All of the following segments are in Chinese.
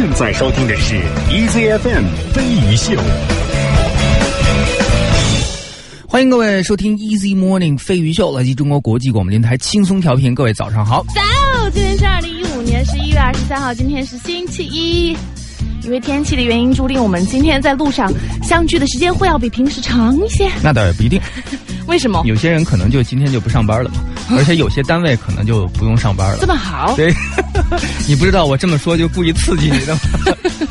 现在收听的是 EZFM 飞鱼秀。欢迎各位收听 Easy Morning 飞鱼秀，来自中国国际广播电台轻松调频。各位早上好。早，今天是二零一五年十一月二十三号，今天是星期一。因为天气的原因，注定我们今天在路上相聚的时间会要比平时长一些。那倒也不一定，为什么？有些人可能就今天就不上班了嘛，而且有些单位可能就不用上班了。这么好？对，你不知道我这么说就故意刺激你的吗？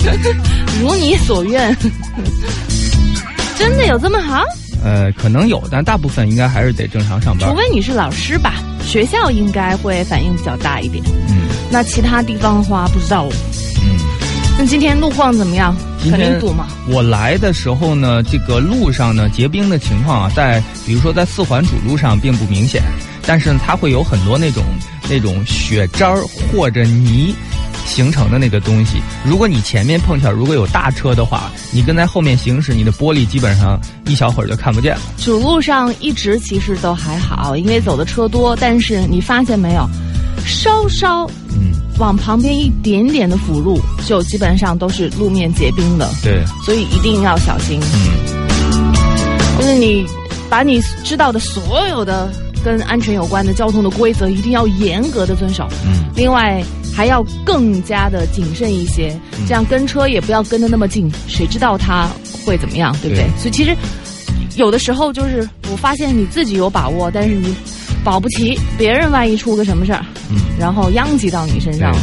如你所愿。真的有这么好？呃，可能有，但大部分应该还是得正常上班。除非你是老师吧，学校应该会反应比较大一点。嗯，那其他地方的话不知道。嗯，那今天路况怎么样？肯定堵嘛？我来的时候呢，这个路上呢结冰的情况啊，在比如说在四环主路上并不明显，但是它会有很多那种那种雪渣儿或者泥。形成的那个东西，如果你前面碰巧如果有大车的话，你跟在后面行驶，你的玻璃基本上一小会儿就看不见了。主路上一直其实都还好，因为走的车多，但是你发现没有，稍稍嗯往旁边一点点的辅路，就基本上都是路面结冰的。对，所以一定要小心。嗯，就是你把你知道的所有的跟安全有关的交通的规则，一定要严格的遵守。嗯，另外。还要更加的谨慎一些，这样跟车也不要跟的那么近，谁知道他会怎么样，对不对？所以其实有的时候就是我发现你自己有把握，但是你保不齐别人万一出个什么事儿，嗯，然后殃及到你身上了。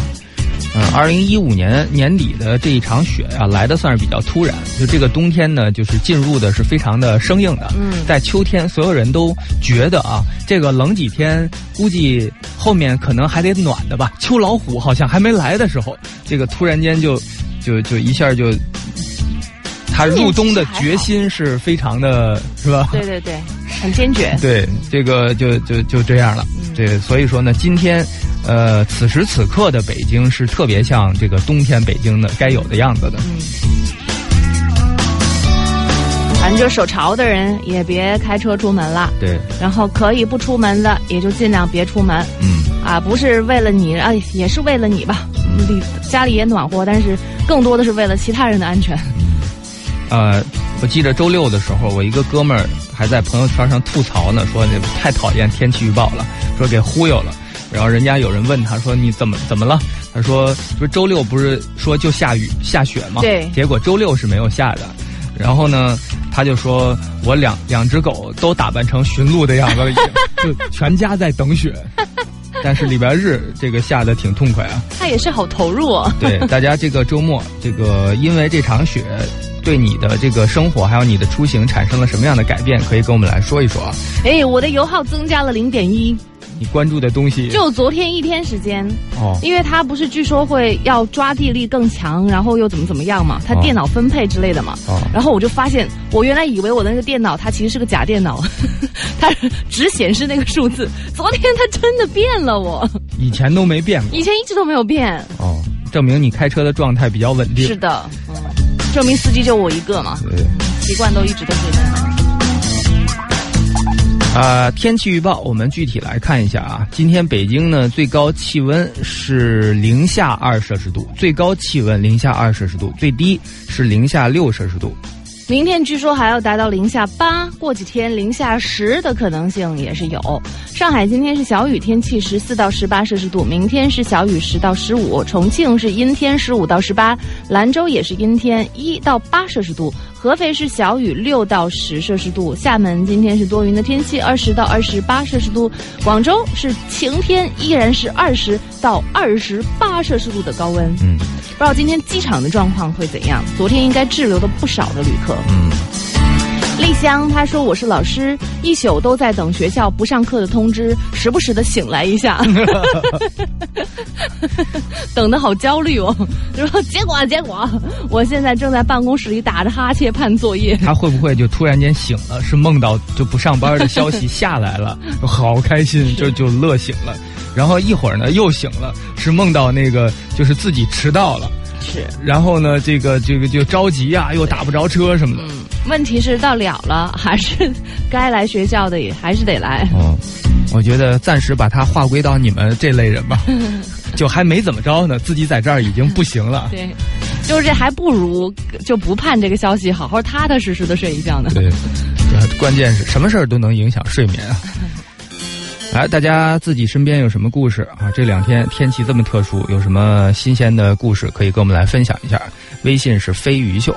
嗯，二零一五年年底的这一场雪啊，来的算是比较突然。就这个冬天呢，就是进入的是非常的生硬的。嗯，在秋天，所有人都觉得啊，这个冷几天，估计后面可能还得暖的吧。秋老虎好像还没来的时候，这个突然间就，就就一下就，他入冬的决心是非常的，是吧？对对对，很坚决。对，这个就就就这样了。这所以说呢，今天。呃，此时此刻的北京是特别像这个冬天北京的该有的样子的。嗯，反正就手潮的人也别开车出门了。对。然后可以不出门的，也就尽量别出门。嗯。啊，不是为了你，啊，也是为了你吧。里家里也暖和，但是更多的是为了其他人的安全。呃，我记得周六的时候，我一个哥们儿还在朋友圈上吐槽呢，说太讨厌天气预报了，说给忽悠了。然后人家有人问他说：“你怎么怎么了？”他说：“不是周六不是说就下雨下雪吗？对，结果周六是没有下的。然后呢，他就说我两两只狗都打扮成驯鹿的样子了，就全家在等雪。但是礼拜日这个下的挺痛快啊。他也是好投入哦。对，大家这个周末这个因为这场雪，对你的这个生活还有你的出行产生了什么样的改变？可以跟我们来说一说啊。哎，我的油耗增加了零点一。你关注的东西就昨天一天时间哦，因为它不是据说会要抓地力更强，然后又怎么怎么样嘛，它电脑分配之类的嘛。哦，然后我就发现，我原来以为我的那个电脑它其实是个假电脑，它只显示那个数字。昨天它真的变了，我以前都没变过，以前一直都没有变。哦，证明你开车的状态比较稳定。是的，嗯，证明司机就我一个嘛，习惯都一直都是这样。啊，天气预报，我们具体来看一下啊。今天北京呢，最高气温是零下二摄氏度，最高气温零下二摄氏度，最低是零下六摄氏度。明天据说还要达到零下八，过几天零下十的可能性也是有。上海今天是小雨天气，十四到十八摄氏度；明天是小雨，十到十五。重庆是阴天，十五到十八；兰州也是阴天，一到八摄氏度。合肥是小雨，六到十摄氏度；厦门今天是多云的天气，二十到二十八摄氏度；广州是晴天，依然是二十到二十八摄氏度的高温。嗯，不知道今天机场的状况会怎样？昨天应该滞留了不少的旅客。嗯。丽香她说：“我是老师，一宿都在等学校不上课的通知，时不时的醒来一下，等的好焦虑哦。说结果结果，我现在正在办公室里打着哈欠盼作业。他会不会就突然间醒了，是梦到就不上班的消息 下来了，好开心，就就乐醒了。然后一会儿呢又醒了，是梦到那个就是自己迟到了。”是，然后呢，这个这个就着急啊，又打不着车什么的。嗯，问题是到了了，还是该来学校的也还是得来。哦，我觉得暂时把它划归到你们这类人吧，就还没怎么着呢，自己在这儿已经不行了。对，就是这还不如就不盼这个消息，好好踏踏实实的睡一觉呢。对，关键是什么事儿都能影响睡眠啊。来，大家自己身边有什么故事啊？这两天天气这么特殊，有什么新鲜的故事可以跟我们来分享一下？微信是飞鱼秀。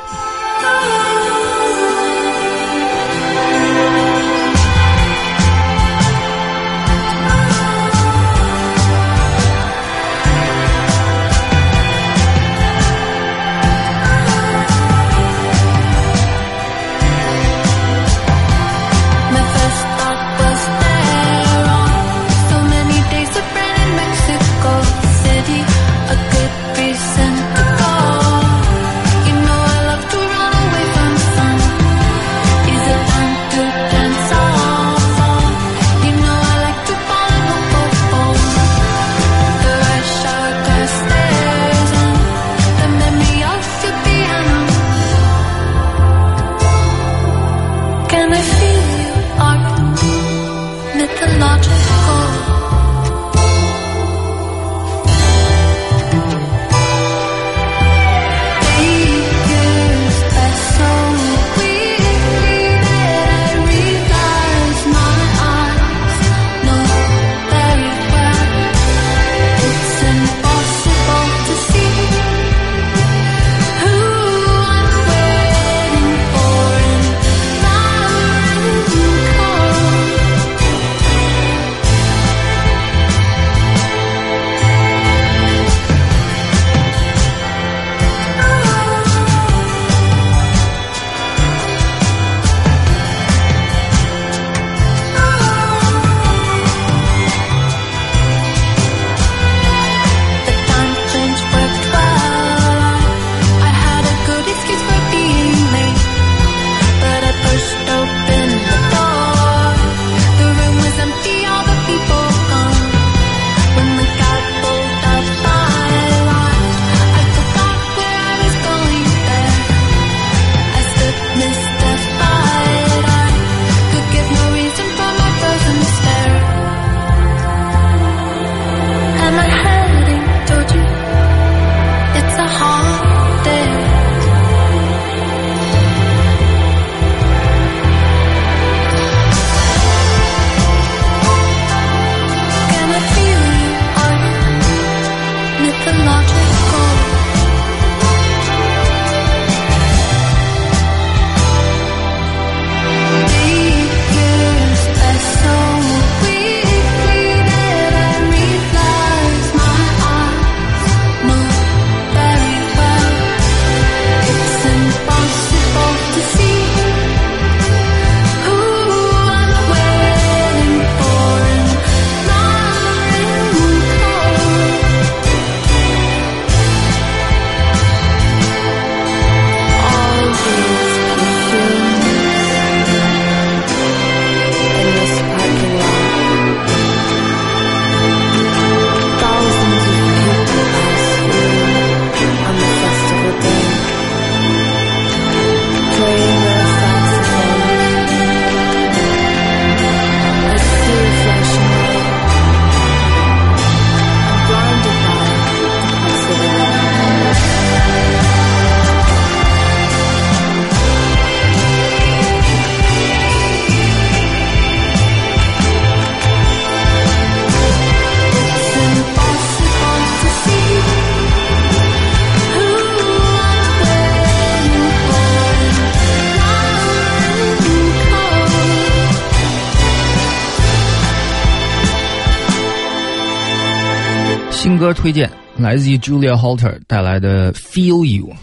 推荐来自于 Julia Holter 带来的 Feel You。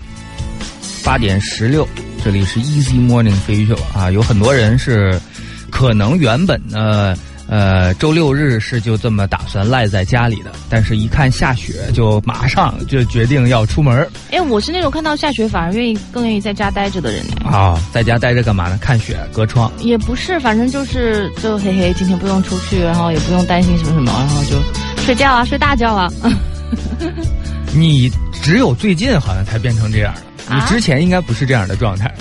八点十六，这里是 Easy Morning 飞鱼秀啊，有很多人是可能原本呢，呃，周六日是就这么打算赖在家里的，但是一看下雪，就马上就决定要出门。哎，我是那种看到下雪反而愿意更愿意在家待着的人呢。啊，在家待着干嘛呢？看雪，隔窗。也不是，反正就是就嘿嘿，今天不用出去，然后也不用担心什么什么，然后就。睡觉啊，睡大觉啊！你只有最近好像才变成这样的，你之前应该不是这样的状态。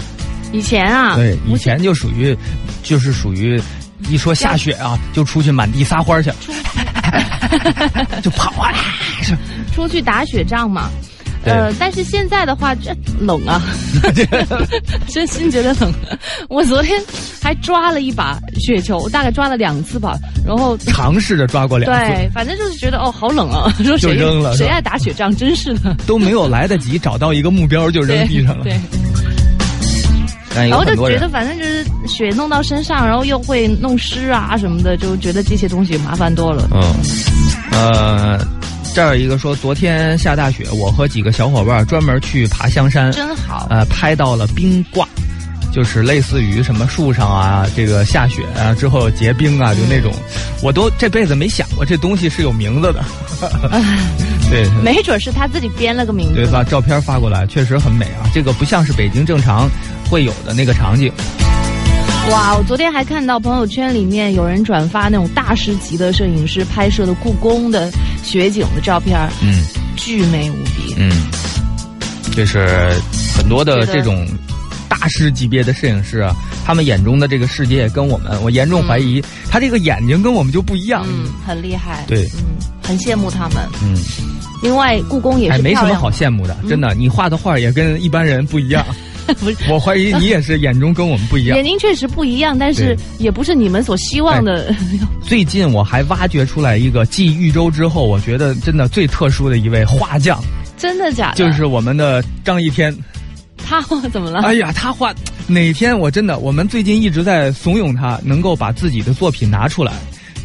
以前啊，对，以前就属于，就是属于，一说下雪啊，就出去满地撒欢去，就跑啊，出去打雪仗嘛。呃，但是现在的话，这冷啊，真心觉得冷。我昨天还抓了一把雪球，大概抓了两次吧，然后尝试着抓过两次。对，反正就是觉得哦，好冷啊，说就扔了。谁爱打雪仗？真是的，都没有来得及找到一个目标就扔地上了。对。然后就觉得反正就是雪弄到身上，然后又会弄湿啊什么的，就觉得这些东西麻烦多了。嗯，呃，这儿一个说昨天下大雪，我和几个小伙伴专门去爬香山，真好。呃，拍到了冰挂，就是类似于什么树上啊，这个下雪啊之后结冰啊，就那种，我都这辈子没想过这东西是有名字的。对，没准是他自己编了个名字。对，把照片发过来，确实很美啊。这个不像是北京正常会有的那个场景。哇，我昨天还看到朋友圈里面有人转发那种大师级的摄影师拍摄的故宫的雪景的照片，嗯，巨美无比。嗯，就是很多的这种大师级别的摄影师啊，他们眼中的这个世界跟我们，我严重怀疑他这个眼睛跟我们就不一样。嗯，很厉害。对，嗯，很羡慕他们。嗯。另外，故宫也是没什么好羡慕的，真的，你画的画也跟一般人不一样。不是，我怀疑你也是眼中跟我们不一样。眼睛确实不一样，但是也不是你们所希望的。最近我还挖掘出来一个继豫州之后，我觉得真的最特殊的一位画匠。真的假的？就是我们的张一天。他画怎么了？哎呀，他画哪天我真的，我们最近一直在怂恿他能够把自己的作品拿出来，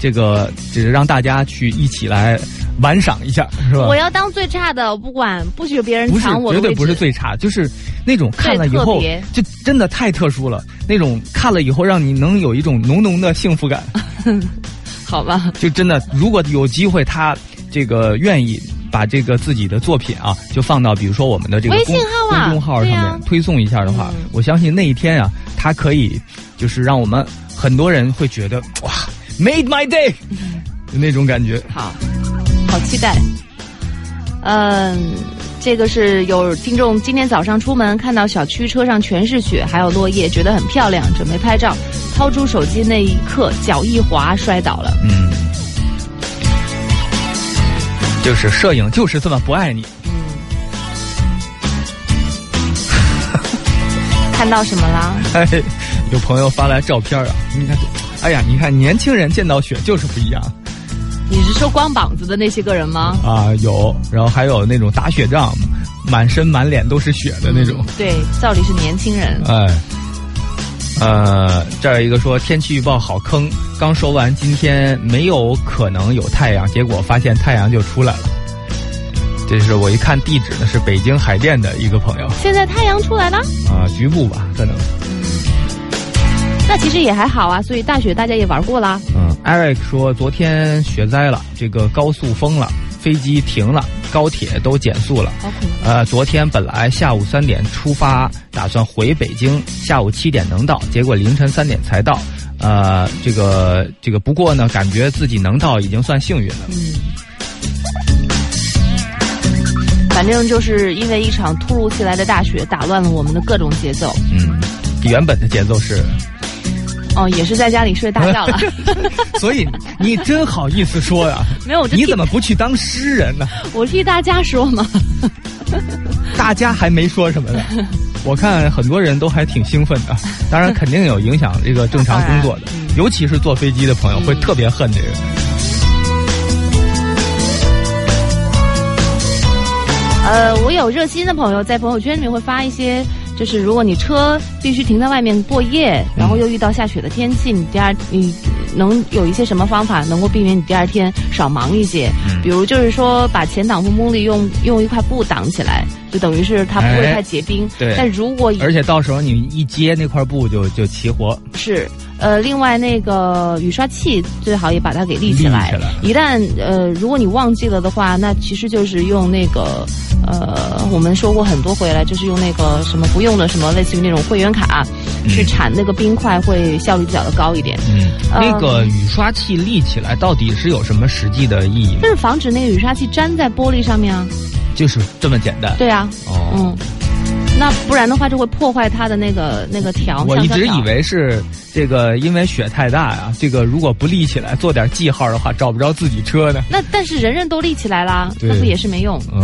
这个只是让大家去一起来。玩赏一下是吧？我要当最差的，我不管不许别人抢我绝对不是最差，就是那种看了以后就真的太特殊了。那种看了以后让你能有一种浓浓的幸福感。好吧，就真的如果有机会，他这个愿意把这个自己的作品啊，就放到比如说我们的这个公众号上面推送一下的话，我相信那一天啊，他可以就是让我们很多人会觉得哇，made my day，就那种感觉。好。好期待，嗯，这个是有听众今天早上出门看到小区车上全是雪，还有落叶，觉得很漂亮，准备拍照，掏出手机那一刻脚一滑摔倒了。嗯，就是摄影就是这么不爱你。嗯，看到什么了？哎，有朋友发来照片啊，你看，哎呀，你看年轻人见到雪就是不一样。你是说光膀子的那些个人吗？啊，有，然后还有那种打雪仗，满身满脸都是雪的那种。对，照理是年轻人。哎，呃，这儿一个说天气预报好坑，刚说完今天没有可能有太阳，结果发现太阳就出来了。这是我一看地址呢，是北京海淀的一个朋友。现在太阳出来了？啊，局部吧，可能。那其实也还好啊，所以大雪大家也玩过啦。嗯，Eric 说昨天雪灾了，这个高速封了，飞机停了，高铁都减速了。呃，昨天本来下午三点出发，打算回北京，下午七点能到，结果凌晨三点才到。呃，这个这个，不过呢，感觉自己能到已经算幸运了。嗯。反正就是因为一场突如其来的大雪，打乱了我们的各种节奏。嗯，原本的节奏是。哦，也是在家里睡大觉了，所以你真好意思说呀？没有，你怎么不去当诗人呢？我替大家说嘛。大家还没说什么呢，我看很多人都还挺兴奋的。当然，肯定有影响这个正常工作的，尤其是坐飞机的朋友会特别恨这个。呃，我有热心的朋友在朋友圈里面会发一些。就是如果你车必须停在外面过夜，然后又遇到下雪的天气，你第二你能有一些什么方法能够避免你第二天少忙一些？比如就是说把前挡风玻璃用用一块布挡起来，就等于是它不会太结冰。对。但如果而且到时候你一接那块布就就齐活。是。呃，另外那个雨刷器最好也把它给立起来。一旦呃，如果你忘记了的话，那其实就是用那个呃，我们说过很多回来，就是用那个什么不用的什么类似于那种会员卡去铲那个冰块，会效率比较的高一点。嗯，那个雨刷器立起来到底是有什么实际的意义？就是防止那个雨刷器粘在玻璃上面啊。就是这么简单。对啊。哦。嗯。那不然的话就会破坏它的那个那个条。我一直以为是这个，因为雪太大呀，这个如果不立起来做点记号的话，找不着自己车呢。那但是人人都立起来啦，那不也是没用？嗯。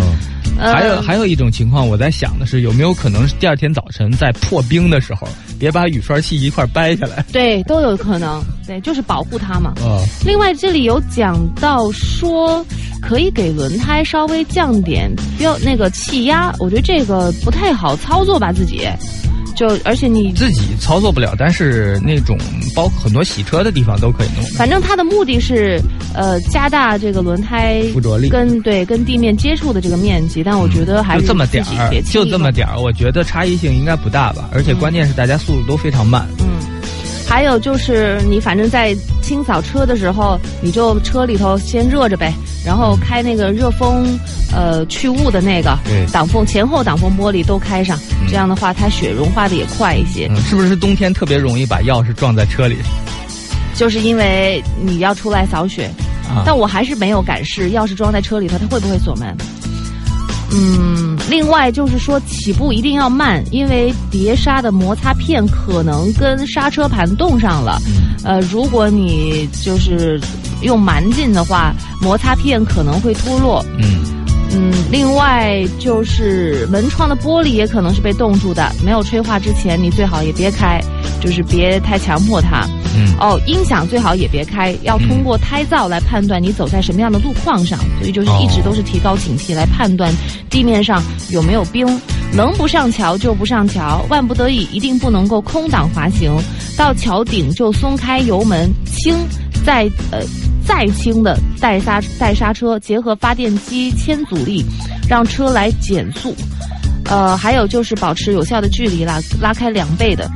还有还有一种情况，我在想的是，有没有可能是第二天早晨在破冰的时候，别把雨刷器一块掰下来？对，都有可能。对，就是保护它嘛。嗯。另外，这里有讲到说，可以给轮胎稍微降点标那个气压，我觉得这个不太好操作吧，自己。就而且你自己操作不了，但是那种包很多洗车的地方都可以弄。反正它的目的是，呃，加大这个轮胎附着力跟对跟地面接触的这个面积。但我觉得还是就这么点儿，就这么点儿，我觉得差异性应该不大吧。而且关键是大家速度都非常慢。嗯。还有就是你反正在清扫车的时候，你就车里头先热着呗，然后开那个热风，呃，去雾的那个挡风前后挡风玻璃都开上，这样的话它雪融化的也快一些。是不是冬天特别容易把钥匙撞在车里？就是因为你要出来扫雪，但我还是没有敢试，钥匙装在车里头，它会不会锁门？嗯，另外就是说起步一定要慢，因为碟刹的摩擦片可能跟刹车盘冻上了。呃，如果你就是用蛮劲的话，摩擦片可能会脱落。嗯嗯，另外就是门窗的玻璃也可能是被冻住的，没有吹化之前，你最好也别开，就是别太强迫它。嗯哦，音响最好也别开，要通过胎噪来判断你走在什么样的路况上，所以就是一直都是提高警惕来判断地面上有没有冰，能不上桥就不上桥，万不得已一定不能够空挡滑行，到桥顶就松开油门，轻再呃再轻的带刹带刹车，结合发电机牵阻力，让车来减速，呃，还有就是保持有效的距离啦，拉开两倍的。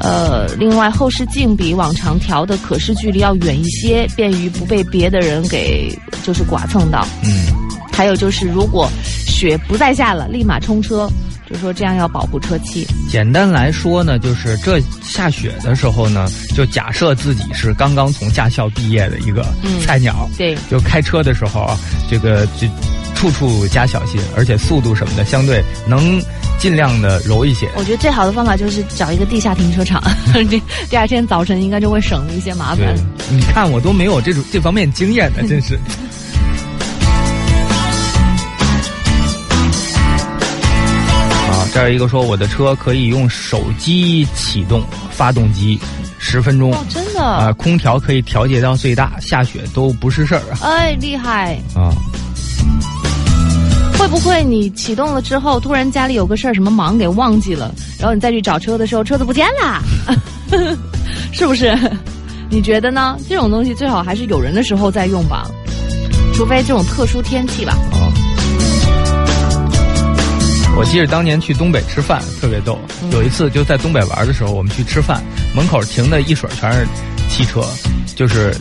呃，另外后视镜比往常调的可视距离要远一些，便于不被别的人给就是剐蹭到。嗯，还有就是如果雪不再下了，立马冲车，就说这样要保护车漆。简单来说呢，就是这下雪的时候呢，就假设自己是刚刚从驾校毕业的一个菜鸟，对，就开车的时候啊，这个就处处加小心，而且速度什么的相对能。尽量的柔一些。我觉得最好的方法就是找一个地下停车场，第第二天早晨应该就会省了一些麻烦。你看我都没有这种这方面经验的，真是。啊，这儿一个说我的车可以用手机启动发动机，十分钟。哦，真的。啊，空调可以调节到最大，下雪都不是事儿啊。哎，厉害。啊。会不会你启动了之后，突然家里有个事儿，什么忙给忘记了，然后你再去找车的时候，车子不见了，是不是？你觉得呢？这种东西最好还是有人的时候再用吧，除非这种特殊天气吧。哦！我记得当年去东北吃饭特别逗，有一次就在东北玩的时候，我们去吃饭，门口停的一水全是汽车，就是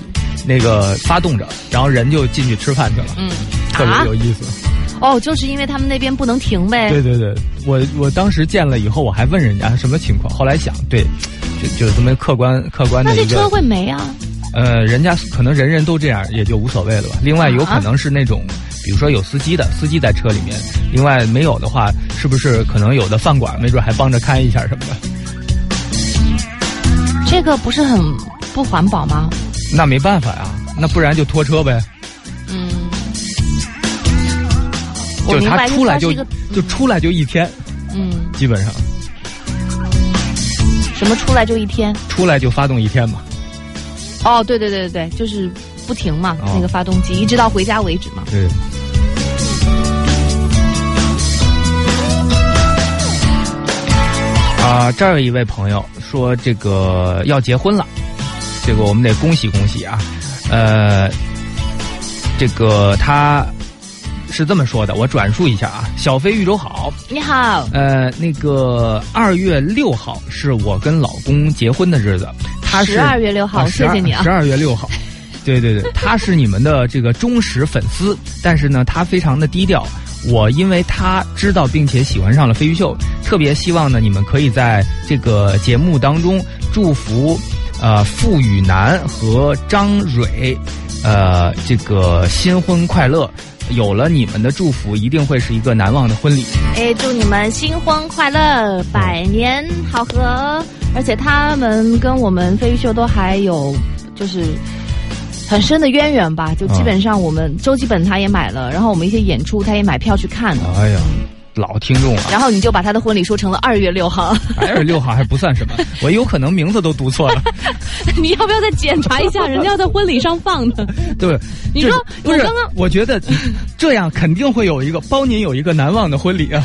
那个发动着，然后人就进去吃饭去了，嗯，特别有意思。哦，就是因为他们那边不能停呗。对对对，我我当时见了以后，我还问人家什么情况。后来想，对，就就这么客观客观的。那这车会没啊？呃，人家可能人人都这样，也就无所谓了吧。另外，有可能是那种，比如说有司机的，司机在车里面。另外，没有的话，是不是可能有的饭馆没准还帮着开一下什么的？这个不是很不环保吗？那没办法呀，那不然就拖车呗。就他出来就就出来就一天，嗯，基本上。什么出来就一天？出来就发动一天嘛。哦，对对对对对，就是不停嘛，那个发动机一直到回家为止嘛。对。啊，这儿有一位朋友说这个要结婚了，这个我们得恭喜恭喜啊！呃，这个他。是这么说的，我转述一下啊，小飞玉州好，你好，呃，那个二月六号是我跟老公结婚的日子，他是十二月六号，谢谢你啊，十二月六号，对对对，他是你们的这个忠实粉丝，但是呢，他非常的低调，我因为他知道并且喜欢上了飞鱼秀，特别希望呢，你们可以在这个节目当中祝福，呃，付雨楠和张蕊，呃，这个新婚快乐。有了你们的祝福，一定会是一个难忘的婚礼。哎，祝你们新婚快乐，百年好合！而且他们跟我们飞鱼秀都还有，就是很深的渊源吧。就基本上我们周基本他也买了，然后我们一些演出他也买票去看了。哎呀。老听众了，然后你就把他的婚礼说成了二月六号，二月六号还不算什么，我有可能名字都读错了。你要不要再检查一下？人家要在婚礼上放的。对，你说不是？刚刚我觉得这样肯定会有一个包您有一个难忘的婚礼啊。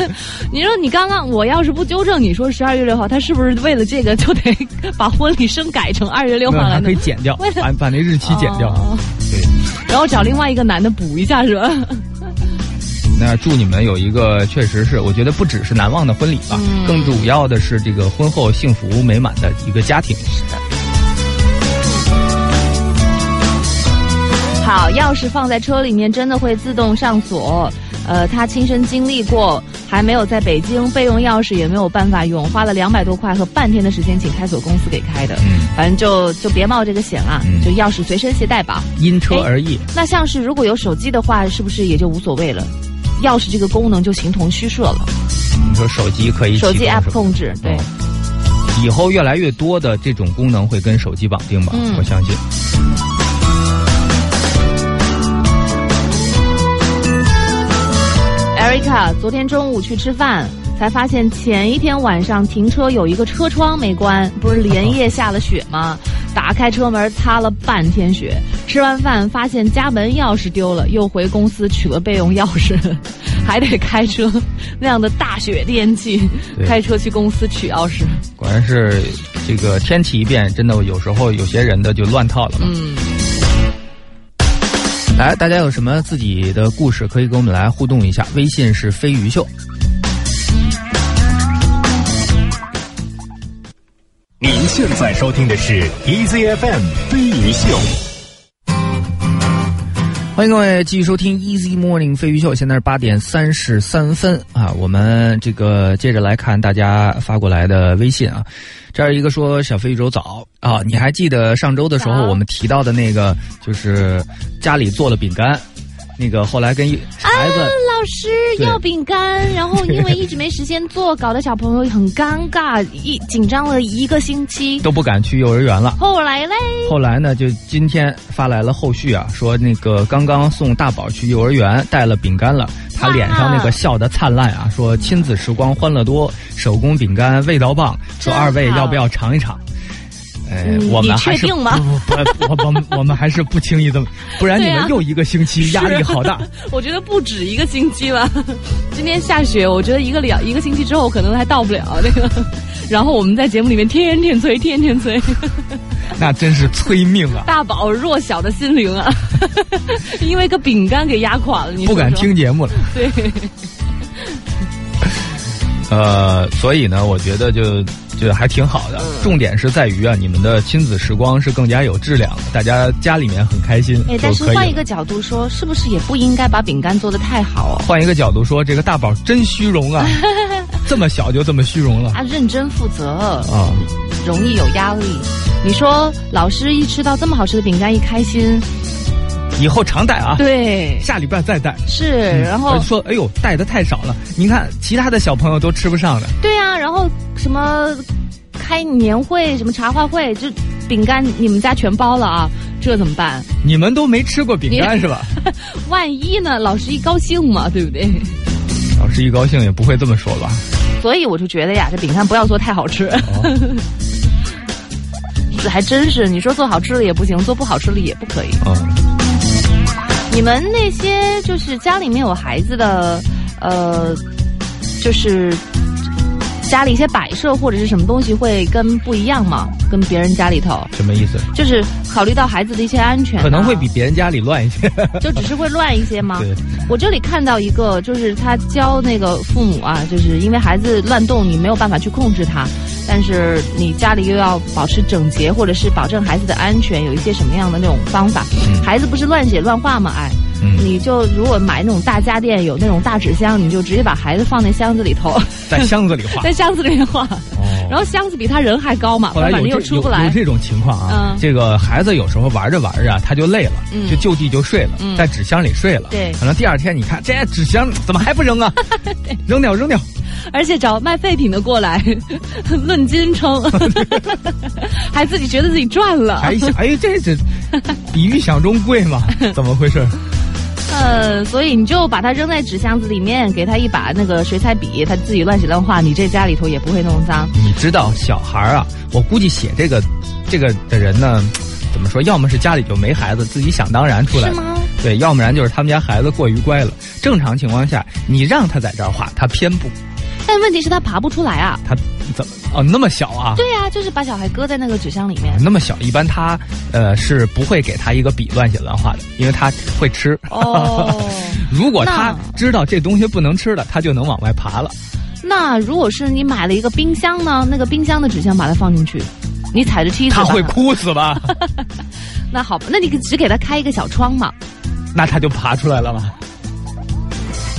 你说你刚刚我要是不纠正你说十二月六号，他是不是为了这个就得把婚礼生改成二月六号了？可以剪掉，把把那日期剪掉。对，然后找另外一个男的补一下是吧？那祝你们有一个确实是，我觉得不只是难忘的婚礼吧，更主要的是这个婚后幸福美满的一个家庭。是的。好，钥匙放在车里面真的会自动上锁。呃，他亲身经历过，还没有在北京备用钥匙也没有办法用，花了两百多块和半天的时间请开锁公司给开的。嗯，反正就就别冒这个险了，就钥匙随身携带吧，因车而异。那像是如果有手机的话，是不是也就无所谓了？钥匙这个功能就形同虚设了。你说手机可以手机 app 控制，对。以后越来越多的这种功能会跟手机绑定吧？我相信。Erica 昨天中午去吃饭，才发现前一天晚上停车有一个车窗没关，不是连夜下了雪吗？打开车门擦了半天雪，吃完饭发现家门钥匙丢了，又回公司取了备用钥匙，还得开车，那样的大雪天气，开车去公司取钥匙。果然是这个天气一变，真的有时候有些人的就乱套了嘛。嗯。来，大家有什么自己的故事可以跟我们来互动一下？微信是飞鱼秀。您现在收听的是 EZFM 飞鱼秀，欢迎各位继续收听 Easy Morning 飞鱼秀。现在是八点三十三分啊，我们这个接着来看大家发过来的微信啊。这儿一个说小飞宇宙早啊，你还记得上周的时候我们提到的那个，就是家里做了饼干。那个后来跟孩子老师要饼干，然后因为一直没时间做，搞得小朋友很尴尬，一紧张了一个星期都不敢去幼儿园了。后来嘞？后来呢？就今天发来了后续啊，说那个刚刚送大宝去幼儿园，带了饼干了，他脸上那个笑的灿烂啊，说亲子时光欢乐多，手工饼干味道棒，说二位要不要尝一尝？哎，我们还是不不，我我我们还是不轻易这么，不然你们又一个星期压力好大。我觉得不止一个星期了，今天下雪，我觉得一个两一个星期之后可能还到不了那个。然后我们在节目里面天天催，天天催，那真是催命啊！大宝弱小的心灵啊，因为个饼干给压垮了，你不敢听节目了。对。呃，所以呢，我觉得就。就还挺好的，重点是在于啊，你们的亲子时光是更加有质量的，大家家里面很开心。哎，但是换一个角度说，是不是也不应该把饼干做的太好？换一个角度说，这个大宝真虚荣啊，这么小就这么虚荣了。他认真负责啊，容易有压力。你说老师一吃到这么好吃的饼干一开心，以后常带啊。对，下礼拜再带。是，然后说，哎呦，带的太少了。您看其他的小朋友都吃不上的。对啊，然后。什么开年会，什么茶话会，就饼干你们家全包了啊？这怎么办？你们都没吃过饼干 是吧？万一呢？老师一高兴嘛，对不对？老师一高兴也不会这么说吧？所以我就觉得呀，这饼干不要做太好吃。这 还真是，你说做好吃的也不行，做不好吃的也不可以。嗯。你们那些就是家里面有孩子的，呃，就是。家里一些摆设或者是什么东西会跟不一样吗？跟别人家里头什么意思？就是考虑到孩子的一些安全，可能会比别人家里乱一些。就只是会乱一些吗？对。我这里看到一个，就是他教那个父母啊，就是因为孩子乱动，你没有办法去控制他，但是你家里又要保持整洁，或者是保证孩子的安全，有一些什么样的那种方法？孩子不是乱写乱画吗？哎。你就如果买那种大家电，有那种大纸箱，你就直接把孩子放在箱子里头，在箱子里画，在箱子里面画。然后箱子比他人还高嘛，反正又出不来。有这种情况啊，这个孩子有时候玩着玩着他就累了，就就地就睡了，在纸箱里睡了。对，可能第二天你看这纸箱怎么还不扔啊？扔 掉扔掉。而且找卖废品的过来论斤称，还自己觉得自己赚了。还想哎这这比预想中贵嘛？怎么回事？呃，所以你就把它扔在纸箱子里面，给他一把那个水彩笔，他自己乱写乱画，你这家里头也不会弄脏。你知道小孩啊，我估计写这个这个的人呢，怎么说？要么是家里就没孩子，自己想当然出来是吗？对，要不然就是他们家孩子过于乖了。正常情况下，你让他在这儿画，他偏不。但问题是，他爬不出来啊。他怎么？哦，那么小啊？对呀，就是把小孩搁在那个纸箱里面。那么小，一般他呃是不会给他一个笔乱写乱画的，因为他会吃。哦。如果他知道这东西不能吃了，他就能往外爬了。那如果是你买了一个冰箱呢？那个冰箱的纸箱把它放进去，你踩着梯子，他会哭死吧？那好吧，那你只给他开一个小窗嘛。那他就爬出来了吗？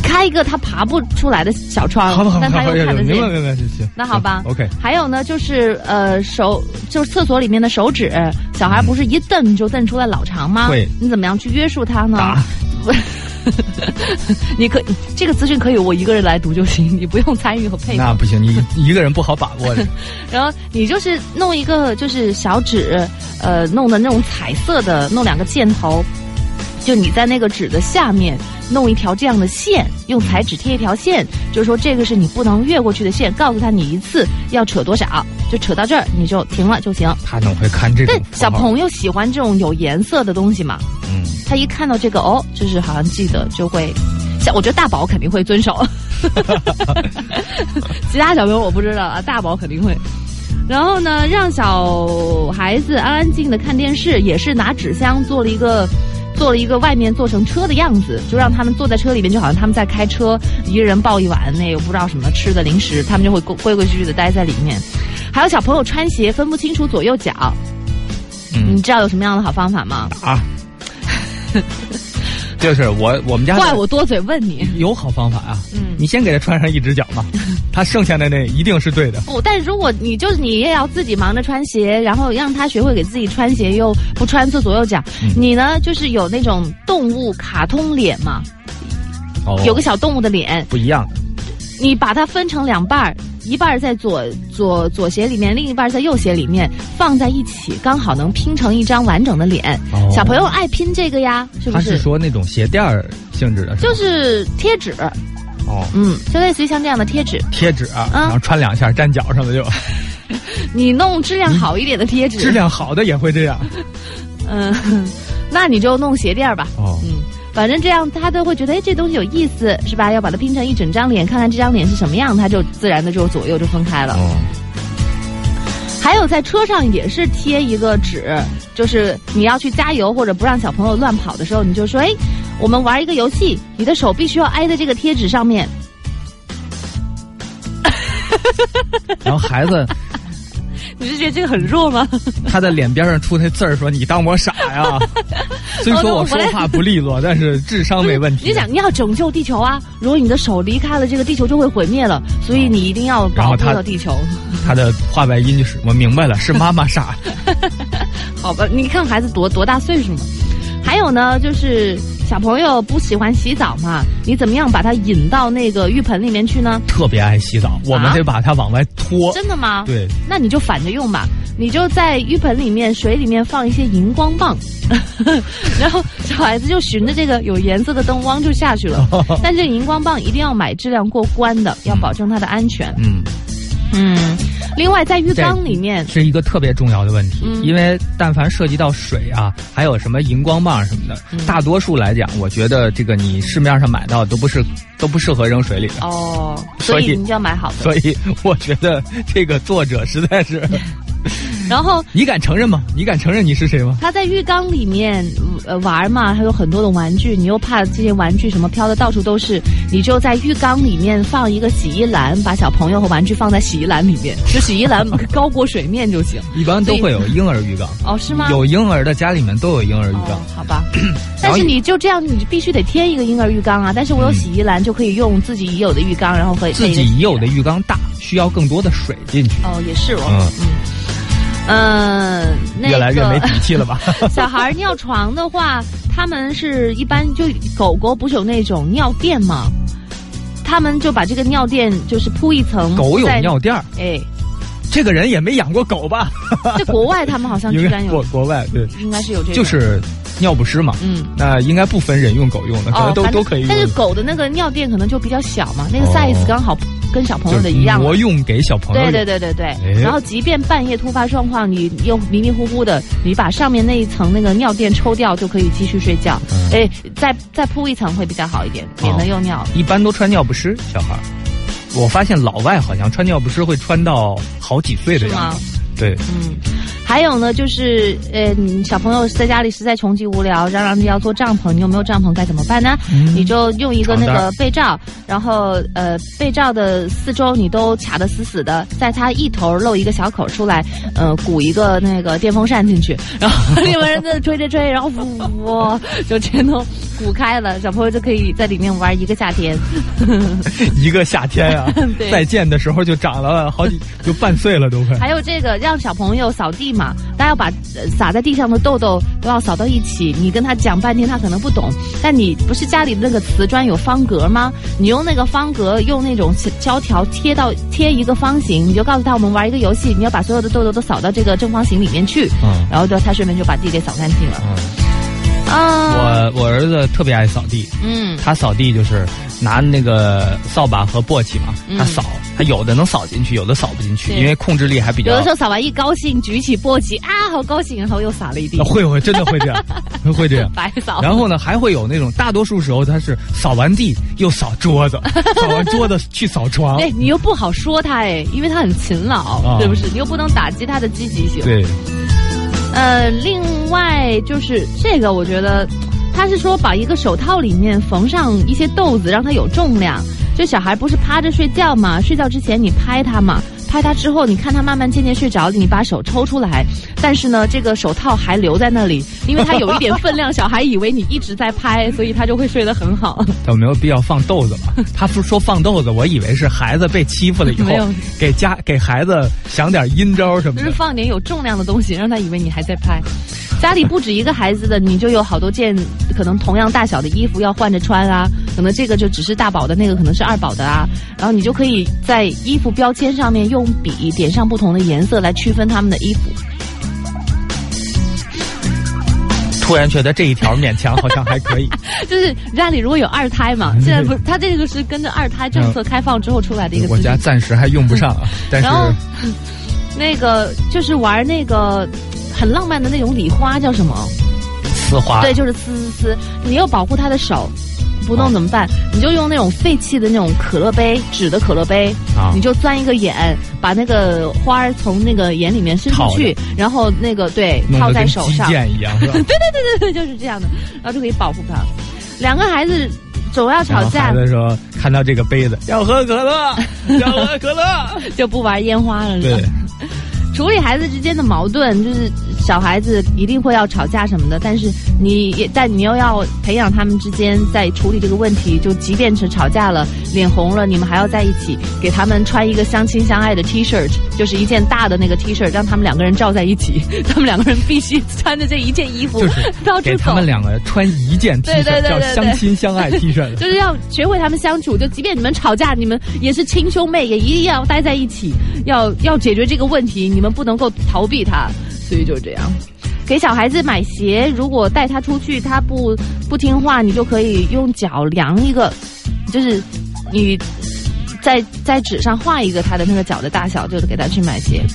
开一个他爬不出来的小窗，但他又看得见。明白明白行行。那好吧，OK。还有呢，就是呃手，就是厕所里面的手指，小孩不是一蹬就蹬出来老长吗？对。你怎么样去约束他呢？你可这个资讯可以我一个人来读就行，你不用参与和配合。那不行，你一个人不好把握。然后你就是弄一个就是小纸，呃，弄的那种彩色的，弄两个箭头。就你在那个纸的下面弄一条这样的线，用彩纸贴一条线，就是说这个是你不能越过去的线，告诉他你一次要扯多少，就扯到这儿你就停了就行。他怎么会看这种？小朋友喜欢这种有颜色的东西嘛？嗯，他一看到这个哦，就是好像记得就会，像我觉得大宝肯定会遵守，其他小朋友我不知道啊，大宝肯定会。然后呢，让小孩子安安静静的看电视，也是拿纸箱做了一个。做了一个外面做成车的样子，就让他们坐在车里面，就好像他们在开车，一个人抱一碗那个不知道什么吃的零食，他们就会规规矩矩的待在里面。还有小朋友穿鞋分不清楚左右脚，你知道有什么样的好方法吗？打。就是我我们家怪我多嘴问你有好方法啊，嗯，你先给他穿上一只脚嘛，他剩下的那一定是对的。不，但如果你就是你也要自己忙着穿鞋，然后让他学会给自己穿鞋，又不穿错左右脚，你呢就是有那种动物卡通脸嘛，哦，有个小动物的脸不一样，你把它分成两半儿。一半在左左左鞋里面，另一半在右鞋里面，放在一起，刚好能拼成一张完整的脸。小朋友爱拼这个呀，是不是？他是说那种鞋垫儿性质的，就是贴纸。哦，嗯，就类似于像这样的贴纸。贴纸啊，然后穿两下粘脚上的就。你弄质量好一点的贴纸。质量好的也会这样。嗯，那你就弄鞋垫儿吧。哦，嗯。反正这样，他都会觉得哎，这东西有意思，是吧？要把它拼成一整张脸，看看这张脸是什么样，他就自然的就左右就分开了。哦。还有在车上也是贴一个纸，就是你要去加油或者不让小朋友乱跑的时候，你就说哎，我们玩一个游戏，你的手必须要挨在这个贴纸上面。然后孩子。你是觉得这个很弱吗？他在脸边上出那字儿说：“你当我傻呀？” 虽说我说话不利落，但是智商没问题。你想，你要拯救地球啊！如果你的手离开了这个地球，就会毁灭了。所以你一定要保护到地球。他的话外音就是：“我明白了，是妈妈傻。”好吧，你看孩子多多大岁数嘛？还有呢，就是小朋友不喜欢洗澡嘛，你怎么样把他引到那个浴盆里面去呢？特别爱洗澡，我们得把他往外拖。真的吗？对。那你就反着用吧，你就在浴盆里面水里面放一些荧光棒，然后小孩子就循着这个有颜色的灯光就下去了。但这荧光棒一定要买质量过关的，要保证它的安全。嗯。嗯，另外在浴缸里面是一个特别重要的问题，因为但凡涉及到水啊，还有什么荧光棒什么的，大多数来讲，我觉得这个你市面上买到都不是都不适合扔水里的哦，所以你就要买好的。所以我觉得这个作者实在是。然后你敢承认吗？你敢承认你是谁吗？他在浴缸里面呃玩嘛，他有很多的玩具，你又怕这些玩具什么飘的到处都是，你就在浴缸里面放一个洗衣篮，把小朋友和玩具放在洗衣篮里面，就洗衣篮高过水面就行。一般都会有婴儿浴缸哦，是吗？有婴儿的家里面都有婴儿浴缸，好吧？但是你就这样，你必须得添一个婴儿浴缸啊。但是我有洗衣篮，就可以用自己已有的浴缸，然后和自己已有的浴缸大，需要更多的水进去。哦，也是哦，嗯嗯。嗯，越来越没底气了吧？小孩尿床的话，他们是一般就狗狗不是有那种尿垫吗？他们就把这个尿垫就是铺一层。狗有尿垫儿？哎，这个人也没养过狗吧？在国外他们好像居然有国国外对，应该是有这个，就是尿不湿嘛。嗯，那应该不分人用狗用的，可能都都可以用。但是狗的那个尿垫可能就比较小嘛，那个 size 刚好。跟小朋友的一样，挪用给小朋友。对对对对对。然后，即便半夜突发状况，你又迷迷糊糊的，你把上面那一层那个尿垫抽掉，就可以继续睡觉。哎，再再铺一层会比较好一点，免得又尿。一般都穿尿不湿，小孩。我发现老外好像穿尿不湿会穿到好几岁的样子。对，嗯，还有呢，就是呃，小朋友在家里实在穷极无聊，嚷嚷着要做帐篷，你有没有帐篷？该怎么办呢？你就用一个那个被罩，然后呃，被罩的四周你都卡得死死的，在它一头露一个小口出来，呃，鼓一个那个电风扇进去，然后你们在吹吹吹，然后呜，就全都鼓开了，小朋友就可以在里面玩一个夏天。一个夏天啊！再见的时候就长了好几，就半岁了都快。还有这个。让小朋友扫地嘛，大家要把撒在地上的豆豆都要扫到一起。你跟他讲半天，他可能不懂。但你不是家里的那个瓷砖有方格吗？你用那个方格，用那种胶条贴到贴一个方形，你就告诉他我们玩一个游戏，你要把所有的豆豆都扫到这个正方形里面去。嗯，然后就他顺便就把地给扫干净了。嗯，啊，我我儿子特别爱扫地。嗯，他扫地就是拿那个扫把和簸箕嘛，他扫。他有的能扫进去，有的扫不进去，因为控制力还比较。有的时候扫完一高兴，举起簸箕啊，好高兴，然后又撒了一地。会会真的会这样，会这样。白扫。然后呢，还会有那种，大多数时候他是扫完地又扫桌子，扫完桌子去扫床。哎，你又不好说他哎，因为他很勤劳，对不是？你又不能打击他的积极性。对。呃，另外就是这个，我觉得他是说把一个手套里面缝上一些豆子，让它有重量。就小孩不是趴着睡觉嘛？睡觉之前你拍他嘛，拍他之后，你看他慢慢渐渐睡着了，你把手抽出来，但是呢，这个手套还留在那里，因为他有一点分量，小孩以为你一直在拍，所以他就会睡得很好。有没有必要放豆子了？他不说放豆子，我以为是孩子被欺负了以后，给家给孩子想点阴招什么的。就是放点有重量的东西，让他以为你还在拍。家里不止一个孩子的，你就有好多件可能同样大小的衣服要换着穿啊。可能这个就只是大宝的，那个可能是二宝的啊。然后你就可以在衣服标签上面用笔点上不同的颜色来区分他们的衣服。突然觉得这一条勉强好像还可以。就是家里如果有二胎嘛，现在不，他这个是跟着二胎政策开放之后出来的一个。我家暂时还用不上啊，但是。那个就是玩那个。很浪漫的那种礼花叫什么？丝花。对，就是丝丝丝。你要保护他的手，不弄怎么办？你就用那种废弃的那种可乐杯，纸的可乐杯，你就钻一个眼，把那个花儿从那个眼里面伸出去，然后那个对套在手上。一样，对对对对对，就是这样的，然后就可以保护它。两个孩子总要吵架。孩子说看到这个杯子要喝可乐，要喝可乐，就不玩烟花了。对。处理孩子之间的矛盾，就是小孩子一定会要吵架什么的，但是你也但你又要培养他们之间在处理这个问题，就即便是吵架了，脸红了，你们还要在一起，给他们穿一个相亲相爱的 T 恤，就是一件大的那个 T 恤，让他们两个人罩在一起，他们两个人必须穿着这一件衣服，就是 给他们两个穿一件 T 恤，叫相亲相爱 T 恤，就是要学会他们相处，就即便你们吵架，你们也是亲兄妹，也一定要待在一起，要要解决这个问题，你们。不能够逃避他，所以就这样。给小孩子买鞋，如果带他出去，他不不听话，你就可以用脚量一个，就是你在在纸上画一个他的那个脚的大小，就给他去买鞋。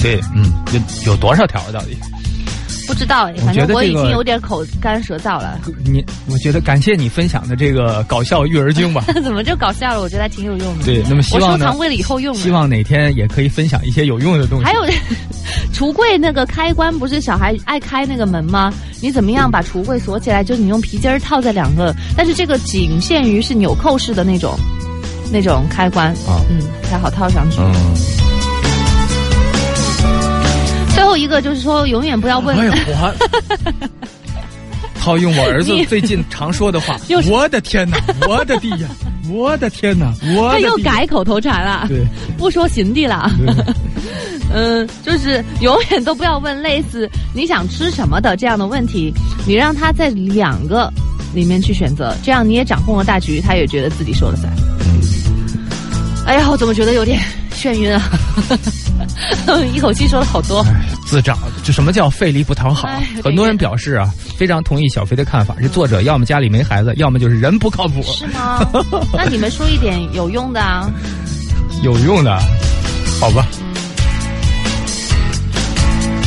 对，嗯，有有多少条到底？不知道，反正我已经有点口干舌燥了。你，我觉得感谢你分享的这个搞笑育儿经吧。怎么就搞笑了？我觉得还挺有用的。对，那么希望收藏为了以后用。希望哪天也可以分享一些有用的东西。还有，橱柜那个开关不是小孩爱开那个门吗？你怎么样把橱柜锁起来？就是你用皮筋儿套在两个，但是这个仅限于是纽扣式的那种，那种开关啊，嗯，才好套上去。嗯。最后一个就是说，永远不要问。哎呀，我 套用我儿子最近常说的话：“我的天哪，我的地呀，我的天哪，我……”他又改口头禅了，对，不说行地了。嗯，就是永远都不要问类似“你想吃什么”的这样的问题，你让他在两个里面去选择，这样你也掌控了大局，他也觉得自己说了算。哎呀，我怎么觉得有点眩晕啊！一口气说了好多。自找，这什么叫费力不讨好？很多人表示啊，非常同意小飞的看法。这作者要么家里没孩子，要么就是人不靠谱。是吗？那你们说一点有用的啊？有用的，好吧。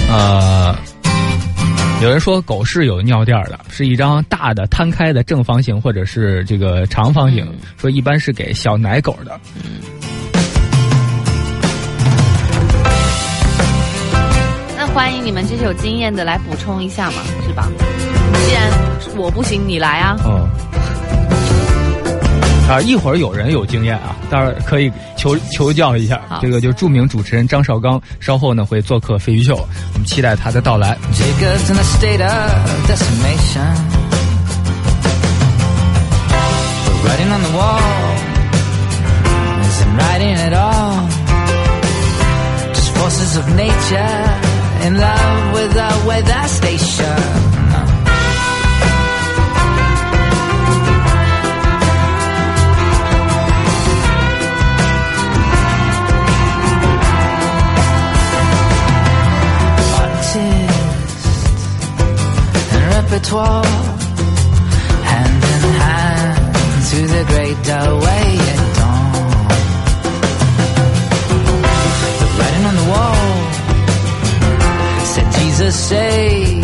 呃，有人说狗是有尿垫的，是一张大的摊开的正方形或者是这个长方形，说一般是给小奶狗的。欢迎你们这些有经验的来补充一下嘛，是吧？既然我不行，你来啊！嗯，啊，一会儿有人有经验啊，待会儿可以求求教一下。这个就著名主持人张绍刚，稍后呢会做客飞鱼秀，我们期待他的到来。In love with a weather station. Artist and repertoire, hand in hand to the great doorway Jesus saves.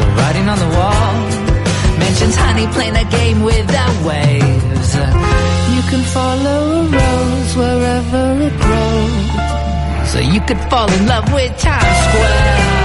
The writing on the wall mentions honey playing a game with the waves. You can follow a rose wherever it grows. So you could fall in love with Times Square.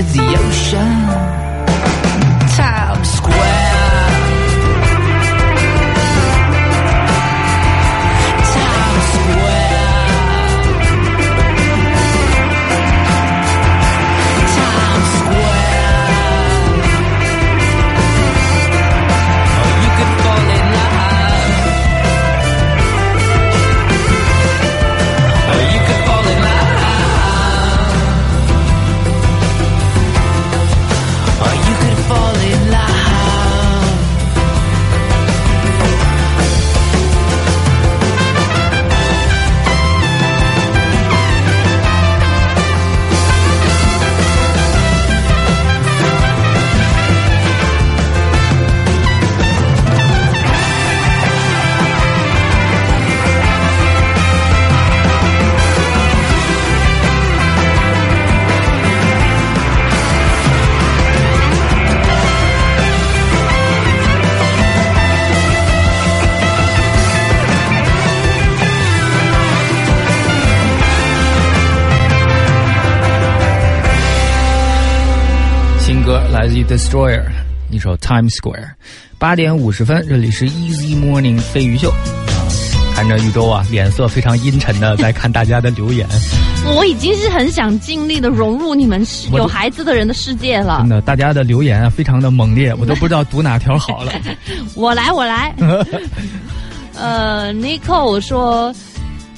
To the ocean. Destroyer，一首 Times Square，八点五十分，这里是 Easy Morning 飞鱼秀。看着宇宙啊，脸色非常阴沉的在看大家的留言。我已经是很想尽力的融入你们有孩子的人的世界了。真的，大家的留言啊，非常的猛烈，我都不知道读哪条好了。我来，我来。呃，Nicole 说。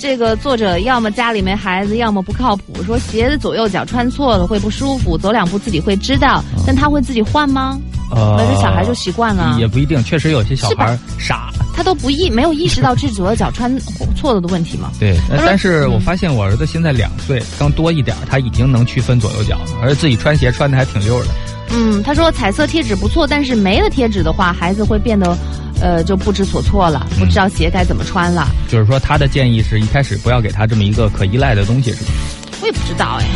这个作者要么家里没孩子，要么不靠谱。说鞋子左右脚穿错了会不舒服，走两步自己会知道，但他会自己换吗？呃，那这小孩就习惯了。也不一定，确实有些小孩傻，他都不意没有意识到这是左右脚穿错了的问题吗？对，但是我嗯发现我儿子现在两岁，刚多一点，他已经能区分左右脚，而且自己穿鞋穿的还挺溜的。嗯，他说彩色贴纸不错，但是没了贴纸的话，孩子会变得，呃，就不知所措了，不知道鞋该怎么穿了。就是说，他的建议是一开始不要给他这么一个可依赖的东西，是吗？我也不知道哎。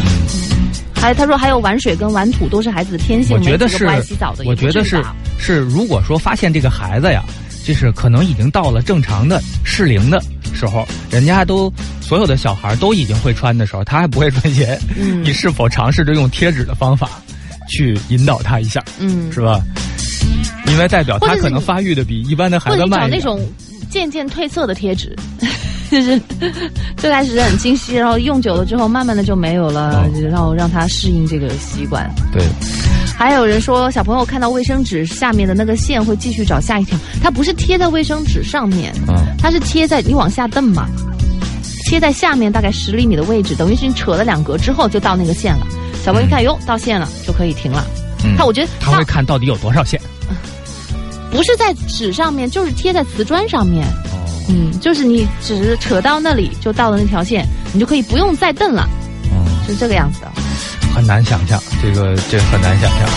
嗯，还他说还有玩水跟玩土都是孩子的天性，我觉得是没几个不爱洗澡的我觉得是是，如果说发现这个孩子呀，就是可能已经到了正常的适龄的时候，人家都所有的小孩都已经会穿的时候，他还不会穿鞋，嗯你是否尝试着用贴纸的方法去引导他一下，嗯，是吧？因为代表他可能发育的比一般的孩子慢。找那种渐渐褪色的贴纸，就是最开始很清晰，然后用久了之后，慢慢的就没有了，哦然后让他适应这个习惯。对，还有人说，小朋友看到卫生纸下面的那个线会继续找下一条，它不是贴在卫生纸上面，嗯它是贴在你往下蹬嘛，贴在下面大概十厘米的位置，等于是你扯了两格之后就到那个线了。小朋友一看，哟，到线了，就可以停了。嗯他我觉得他会看到底有多少线。不是在纸上面，就是贴在瓷砖上面。哦，嗯，就是你只是扯到那里就到了那条线，你就可以不用再蹬了，嗯，是这个样子的。很难想象，这个这个很难想象，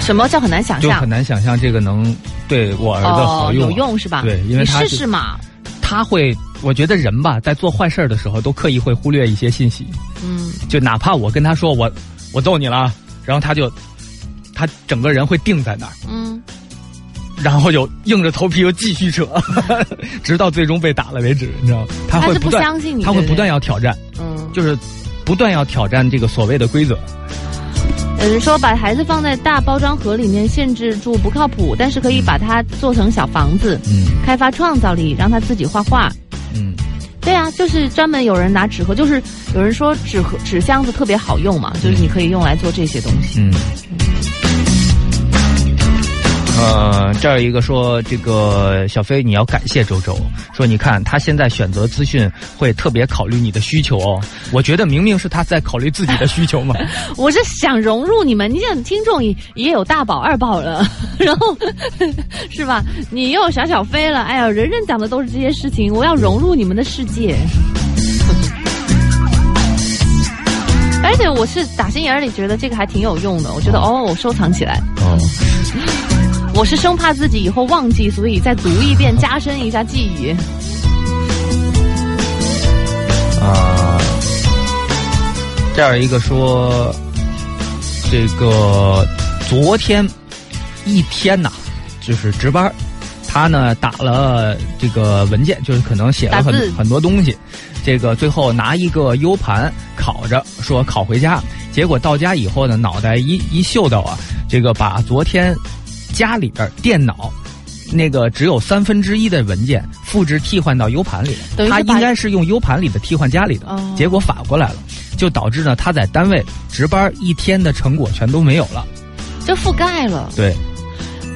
什么叫很难想象就很？难想象这个能对我儿子好哦，用。有用是吧？对因为他是试试嘛。他会，我觉得人吧，在做坏事的时候，都刻意会忽略一些信息。嗯，就哪怕我跟他说我我揍你了啊，然后他就他整个人会定在那儿，嗯，然后就硬着头皮又继续扯，直到最终被打了为止，你知道吗？他他是不会不断相信你，他会不断要挑战，嗯，就是不断要挑战这个所谓的规则。有人说把孩子放在大包装盒里面限制住不靠谱，但是可以把它做成小房子，嗯开发创造力，让他自己画画。嗯对啊，就是专门有人拿纸盒，就是有人说纸盒纸箱子特别好用嘛，就是你可以用来做这些东西。嗯。呃，这儿有一个说，这个小飞你要感谢周周，说你看他现在选择资讯会特别考虑你的需求哦。我觉得明明是他在考虑自己的需求嘛。我是想融入你们，你想听众也也有大宝二宝了，然 后是吧？你又有小小飞了，哎呀，人人讲的都是这些事情，我要融入你们的世界。而且我是打心眼里觉得这个还挺有用的，我觉得哦，我收藏起来。哦，我是生怕自己以后忘记，所以再读一遍，加深一下记忆。啊，这样一个说，这个昨天一天呐，就是值班儿，他呢打了这个文件，就是可能写了很很多东西，这个最后拿一个 U 盘拷着，说拷回家，结果到家以后呢，脑袋一一嗅到啊，这个把昨天家里边电脑。那个只有三分之一的文件复制替换到 U 盘里了，他应该是用 U 盘里的替换家里的，哦结果反过来了，就导致呢他在单位值班一天的成果全都没有了。就覆盖了。对，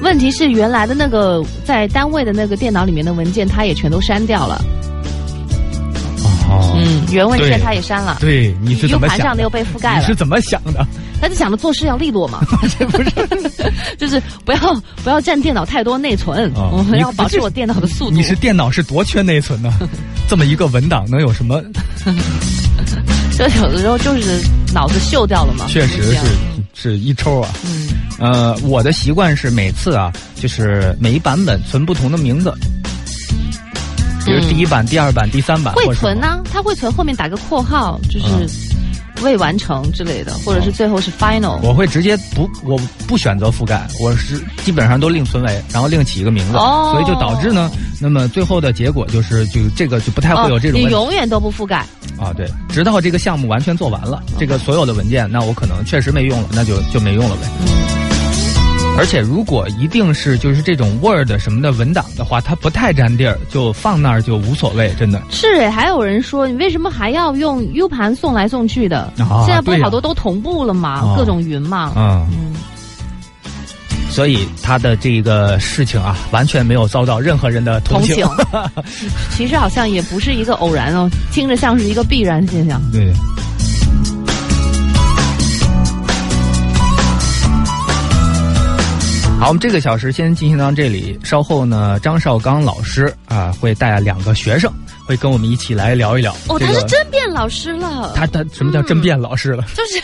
问题是原来的那个在单位的那个电脑里面的文件，他也全都删掉了。哦，嗯，原文件他也删了。对，你是 U 怎么想的？盘上的又被覆盖了你是，怎么想的？他就想着做事要利落嘛，不是，就是不要不要占电脑太多内存，哦我们要保持我电脑的速度。你是电脑是多缺内存呢？这么一个文档能有什么？这有的时候就是脑子锈掉了嘛，确实是是一抽啊。嗯，呃，我的习惯是每次啊，就是每一版本存不同的名字，比如嗯第一版、第二版、第三版，会存呢，它会存后面打个括号，就是嗯未完成之类的，或者是最后是 final。我会直接不，我不选择覆盖，我是基本上都另存为，然后另起一个名字，哦所以就导致呢，那么最后的结果就是，就这个就不太会有这种哦你、永远都不覆盖。啊。对，直到这个项目完全做完了，这个所有的文件，那我可能确实没用了，那就就没用了呗。而且如果一定是就是这种 Word 什么的文档的话，它不太占地儿，就放那儿就无所谓，真的。是诶，还有人说，你为什么还要用 U 盘送来送去的？啊现在不是好多都同步了吗？哦各种云嘛。嗯，嗯，所以他的这个事情啊，完全没有遭到任何人的同情。同情。其实好像也不是一个偶然哦，听着像是一个必然现象。对。好，我们这个小时先进行到这里，稍后呢，张绍刚老师啊会带两个学生，会跟我们一起来聊一聊。哦，这个他是真变老师了，他他什么叫真变老师了？就是